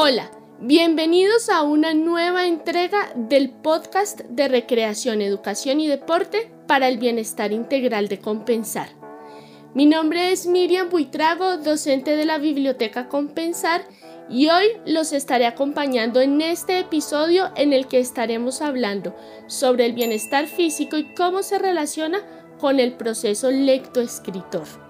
Hola, bienvenidos a una nueva entrega del podcast de recreación, educación y deporte para el bienestar integral de Compensar. Mi nombre es Miriam Buitrago, docente de la Biblioteca Compensar, y hoy los estaré acompañando en este episodio en el que estaremos hablando sobre el bienestar físico y cómo se relaciona con el proceso lectoescritor.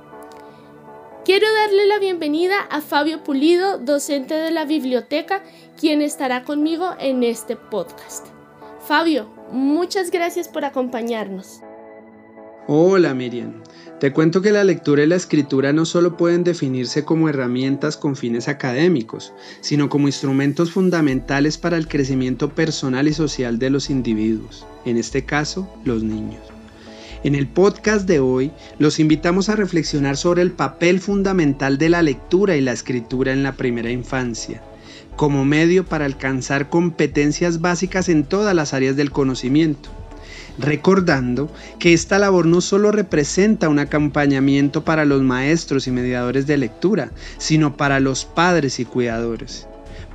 Quiero darle la bienvenida a Fabio Pulido, docente de la biblioteca, quien estará conmigo en este podcast. Fabio, muchas gracias por acompañarnos. Hola Miriam, te cuento que la lectura y la escritura no solo pueden definirse como herramientas con fines académicos, sino como instrumentos fundamentales para el crecimiento personal y social de los individuos, en este caso los niños. En el podcast de hoy los invitamos a reflexionar sobre el papel fundamental de la lectura y la escritura en la primera infancia, como medio para alcanzar competencias básicas en todas las áreas del conocimiento recordando que esta labor no solo representa un acompañamiento para los maestros y mediadores de lectura, sino para los padres y cuidadores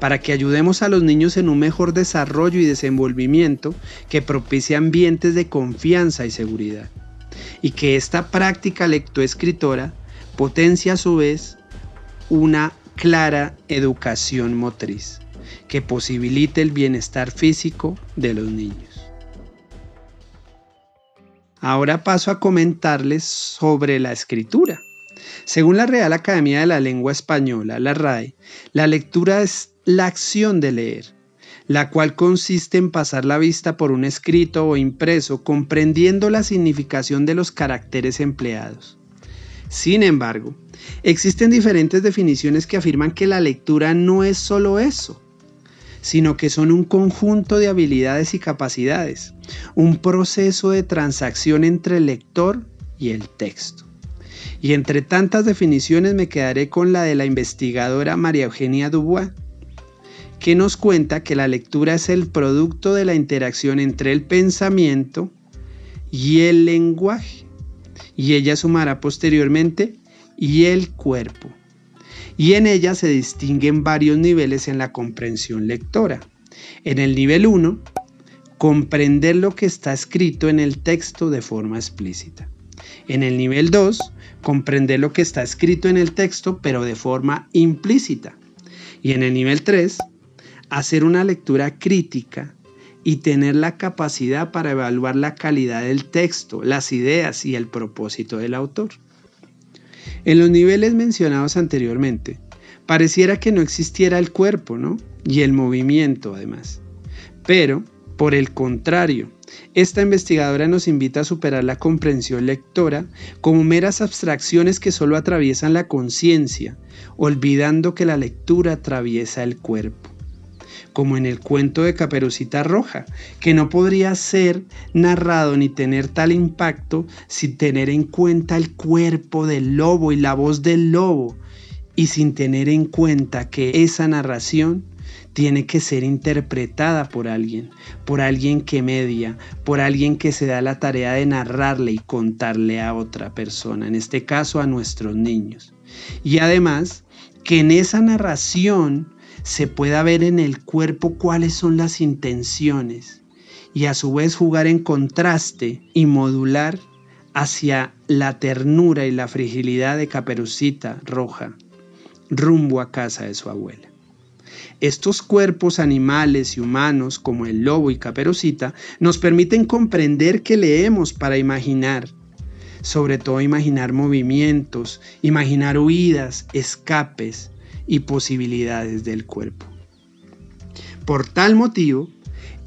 para que ayudemos a los niños en un mejor desarrollo y desenvolvimiento que propicie ambientes de confianza y seguridad. Y que esta práctica lectoescritora potencie a su vez una clara educación motriz que posibilite el bienestar físico de los niños. Ahora paso a comentarles sobre la escritura. Según la Real Academia de la Lengua Española, la RAE, la lectura es la acción de leer, la cual consiste en pasar la vista por un escrito o impreso comprendiendo la significación de los caracteres empleados. Sin embargo, existen diferentes definiciones que afirman que la lectura no es solo eso, sino que son un conjunto de habilidades y capacidades, un proceso de transacción entre el lector y el texto. Y entre tantas definiciones me quedaré con la de la investigadora María Eugenia Dubois, que nos cuenta que la lectura es el producto de la interacción entre el pensamiento y el lenguaje. Y ella sumará posteriormente y el cuerpo. Y en ella se distinguen varios niveles en la comprensión lectora. En el nivel 1, comprender lo que está escrito en el texto de forma explícita. En el nivel 2, comprender lo que está escrito en el texto pero de forma implícita. Y en el nivel 3, hacer una lectura crítica y tener la capacidad para evaluar la calidad del texto, las ideas y el propósito del autor. En los niveles mencionados anteriormente, pareciera que no existiera el cuerpo, ¿no? Y el movimiento, además. Pero, por el contrario, esta investigadora nos invita a superar la comprensión lectora como meras abstracciones que solo atraviesan la conciencia, olvidando que la lectura atraviesa el cuerpo como en el cuento de Caperucita Roja, que no podría ser narrado ni tener tal impacto sin tener en cuenta el cuerpo del lobo y la voz del lobo, y sin tener en cuenta que esa narración tiene que ser interpretada por alguien, por alguien que media, por alguien que se da la tarea de narrarle y contarle a otra persona, en este caso a nuestros niños. Y además, que en esa narración se pueda ver en el cuerpo cuáles son las intenciones y a su vez jugar en contraste y modular hacia la ternura y la fragilidad de Caperucita Roja, rumbo a casa de su abuela. Estos cuerpos animales y humanos, como el lobo y Caperucita, nos permiten comprender que leemos para imaginar, sobre todo imaginar movimientos, imaginar huidas, escapes, y posibilidades del cuerpo. Por tal motivo,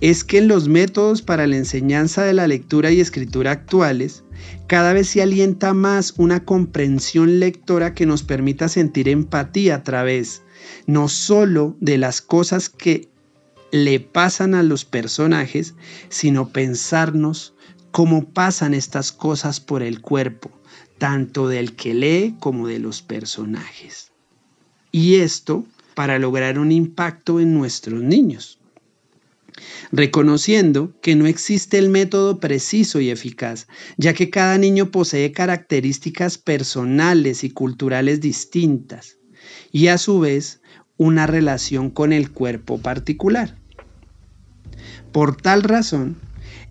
es que en los métodos para la enseñanza de la lectura y escritura actuales, cada vez se alienta más una comprensión lectora que nos permita sentir empatía a través no sólo de las cosas que le pasan a los personajes, sino pensarnos cómo pasan estas cosas por el cuerpo, tanto del que lee como de los personajes y esto para lograr un impacto en nuestros niños. Reconociendo que no existe el método preciso y eficaz, ya que cada niño posee características personales y culturales distintas, y a su vez una relación con el cuerpo particular. Por tal razón,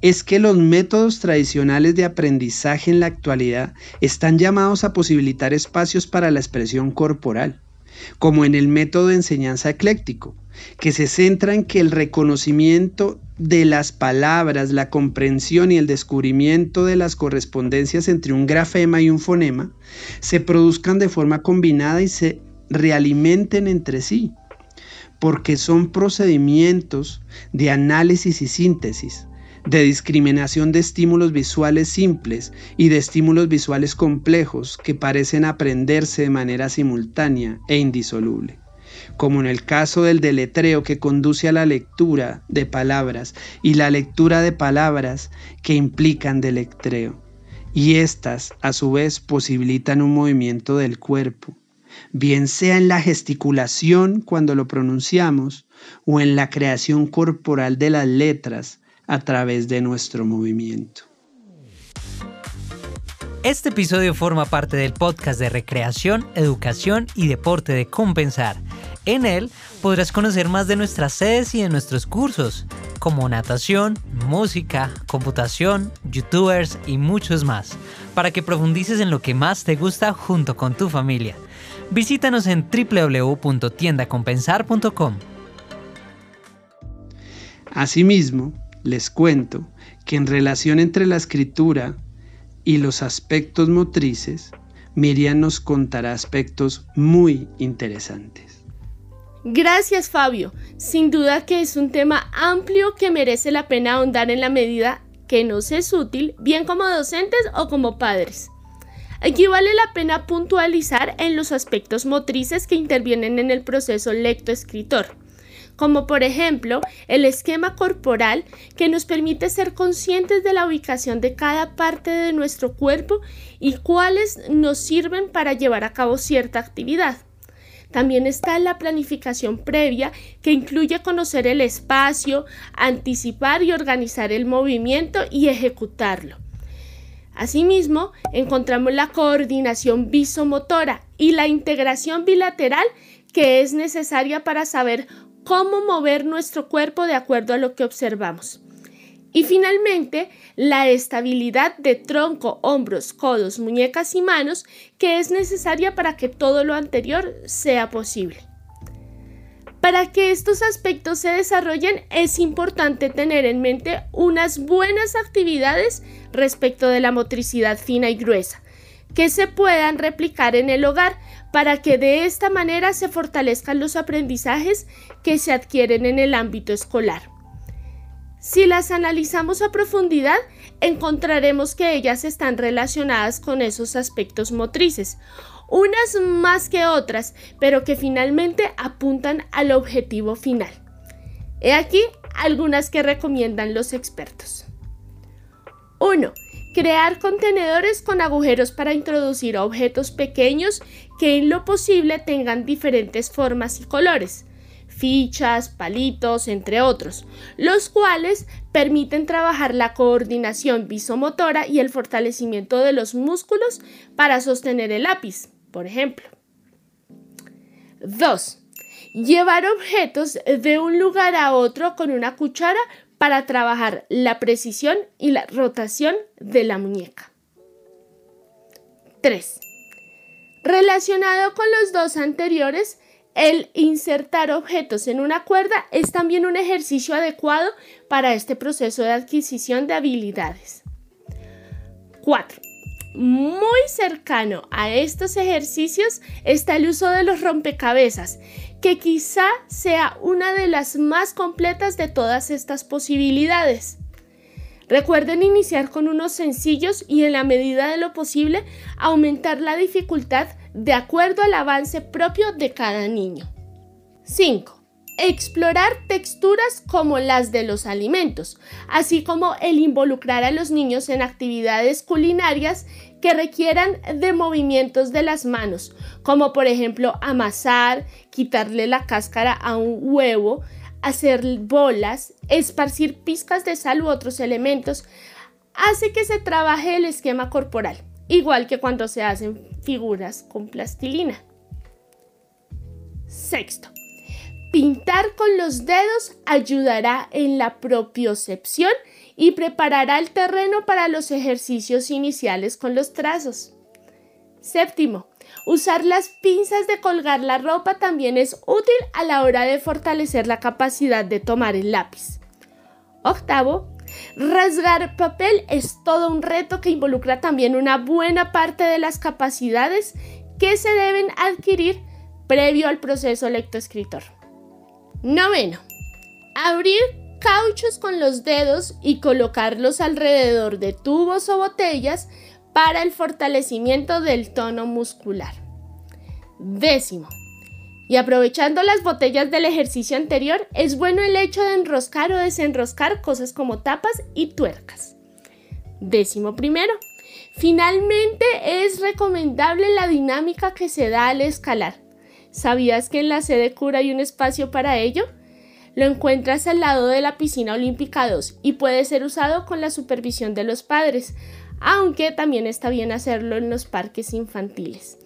es que los métodos tradicionales de aprendizaje en la actualidad están llamados a posibilitar espacios para la expresión corporal, como en el método de enseñanza ecléctico, que se centra en que el reconocimiento de las palabras, la comprensión y el descubrimiento de las correspondencias entre un grafema y un fonema se produzcan de forma combinada y se realimenten entre sí, porque son procedimientos de análisis y síntesis, de discriminación de estímulos visuales simples y de estímulos visuales complejos que parecen aprenderse de manera simultánea e indisoluble como en el caso del deletreo que conduce a la lectura de palabras y la lectura de palabras que implican deletreo. Y éstas, a su vez, posibilitan un movimiento del cuerpo, bien sea en la gesticulación cuando lo pronunciamos o en la creación corporal de las letras a través de nuestro movimiento. Este episodio forma parte del podcast de recreación, educación y deporte de Compensar. En él podrás conocer más de nuestras sedes y de nuestros cursos, como natación, música, computación, youtubers y muchos más, para que profundices en lo que más te gusta junto con tu familia. Visítanos en www.tiendacompensar.com. Asimismo, les cuento que en relación entre la escritura y los aspectos motrices, Miriam nos contará aspectos muy interesantes. Gracias Fabio, sin duda que es un tema amplio que merece la pena ahondar en la medida que nos es útil, bien como docentes o como padres. Aquí vale la pena puntualizar en los aspectos motrices que intervienen en el proceso lecto-escritor como por ejemplo el esquema corporal que nos permite ser conscientes de la ubicación de cada parte de nuestro cuerpo y cuáles nos sirven para llevar a cabo cierta actividad. También está la planificación previa que incluye conocer el espacio, anticipar y organizar el movimiento y ejecutarlo. Asimismo, encontramos la coordinación visomotora y la integración bilateral que es necesaria para saber cómo mover nuestro cuerpo de acuerdo a lo que observamos. Y finalmente, la estabilidad de tronco, hombros, codos, muñecas y manos que es necesaria para que todo lo anterior sea posible. Para que estos aspectos se desarrollen es importante tener en mente unas buenas actividades respecto de la motricidad fina y gruesa, que se puedan replicar en el hogar para que de esta manera se fortalezcan los aprendizajes que se adquieren en el ámbito escolar. Si las analizamos a profundidad, encontraremos que ellas están relacionadas con esos aspectos motrices, unas más que otras, pero que finalmente apuntan al objetivo final. He aquí algunas que recomiendan los expertos. 1 crear contenedores con agujeros para introducir objetos pequeños que en lo posible tengan diferentes formas y colores, fichas, palitos, entre otros, los cuales permiten trabajar la coordinación visomotora y el fortalecimiento de los músculos para sostener el lápiz, por ejemplo. 2. Llevar objetos de un lugar a otro con una cuchara para trabajar la precisión y la rotación de la muñeca. 3. Relacionado con los dos anteriores, el insertar objetos en una cuerda es también un ejercicio adecuado para este proceso de adquisición de habilidades. 4. Muy cercano a estos ejercicios está el uso de los rompecabezas, que quizá sea una de las más completas de todas estas posibilidades. Recuerden iniciar con unos sencillos y en la medida de lo posible aumentar la dificultad de acuerdo al avance propio de cada niño. 5. Explorar texturas como las de los alimentos, así como el involucrar a los niños en actividades culinarias que requieran de movimientos de las manos, como por ejemplo amasar, quitarle la cáscara a un huevo, hacer bolas, esparcir pizcas de sal u otros elementos, hace que se trabaje el esquema corporal, igual que cuando se hacen figuras con plastilina. Sexto, Pintar con los dedos ayudará en la propiocepción y preparará el terreno para los ejercicios iniciales con los trazos. Séptimo, usar las pinzas de colgar la ropa también es útil a la hora de fortalecer la capacidad de tomar el lápiz. Octavo, rasgar papel es todo un reto que involucra también una buena parte de las capacidades que se deben adquirir previo al proceso lectoescritor. Noveno. Abrir cauchos con los dedos y colocarlos alrededor de tubos o botellas para el fortalecimiento del tono muscular. Décimo. Y aprovechando las botellas del ejercicio anterior, es bueno el hecho de enroscar o desenroscar cosas como tapas y tuercas. Décimo primero. Finalmente es recomendable la dinámica que se da al escalar. ¿Sabías que en la sede cura hay un espacio para ello? Lo encuentras al lado de la piscina olímpica 2 y puede ser usado con la supervisión de los padres, aunque también está bien hacerlo en los parques infantiles.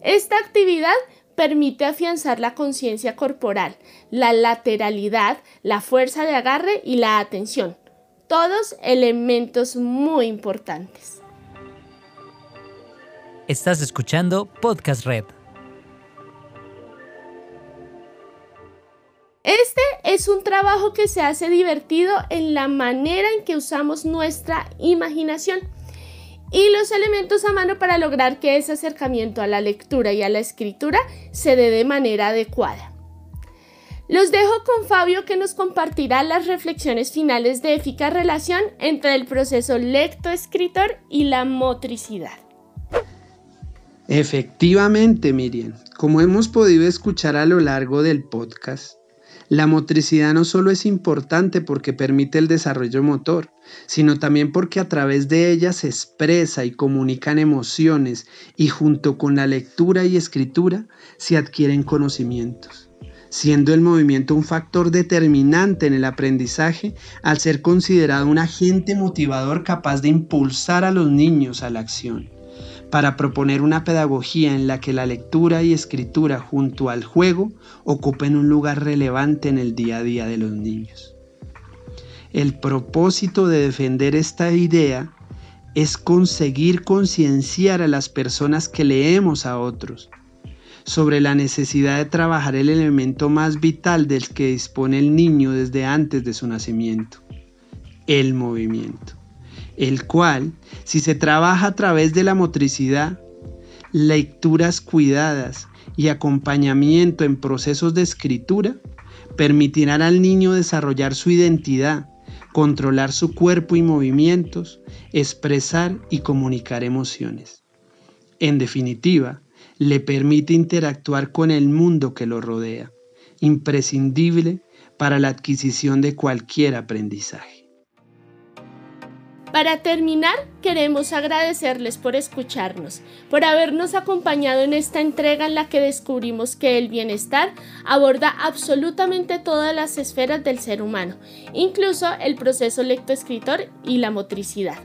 Esta actividad permite afianzar la conciencia corporal, la lateralidad, la fuerza de agarre y la atención, todos elementos muy importantes. Estás escuchando Podcast Red. Es un trabajo que se hace divertido en la manera en que usamos nuestra imaginación y los elementos a mano para lograr que ese acercamiento a la lectura y a la escritura se dé de manera adecuada. Los dejo con Fabio que nos compartirá las reflexiones finales de eficaz relación entre el proceso lecto-escritor y la motricidad. Efectivamente, Miriam, como hemos podido escuchar a lo largo del podcast, la motricidad no solo es importante porque permite el desarrollo motor, sino también porque a través de ella se expresa y comunican emociones y junto con la lectura y escritura se adquieren conocimientos, siendo el movimiento un factor determinante en el aprendizaje al ser considerado un agente motivador capaz de impulsar a los niños a la acción para proponer una pedagogía en la que la lectura y escritura junto al juego ocupen un lugar relevante en el día a día de los niños. El propósito de defender esta idea es conseguir concienciar a las personas que leemos a otros sobre la necesidad de trabajar el elemento más vital del que dispone el niño desde antes de su nacimiento, el movimiento el cual, si se trabaja a través de la motricidad, lecturas cuidadas y acompañamiento en procesos de escritura, permitirán al niño desarrollar su identidad, controlar su cuerpo y movimientos, expresar y comunicar emociones. En definitiva, le permite interactuar con el mundo que lo rodea, imprescindible para la adquisición de cualquier aprendizaje. Para terminar, queremos agradecerles por escucharnos, por habernos acompañado en esta entrega en la que descubrimos que el bienestar aborda absolutamente todas las esferas del ser humano, incluso el proceso lectoescritor y la motricidad.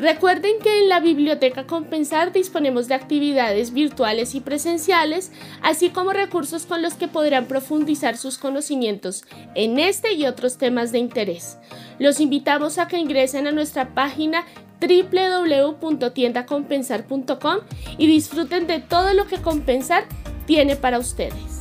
Recuerden que en la Biblioteca Compensar disponemos de actividades virtuales y presenciales, así como recursos con los que podrán profundizar sus conocimientos en este y otros temas de interés. Los invitamos a que ingresen a nuestra página www.tiendacompensar.com y disfruten de todo lo que Compensar tiene para ustedes.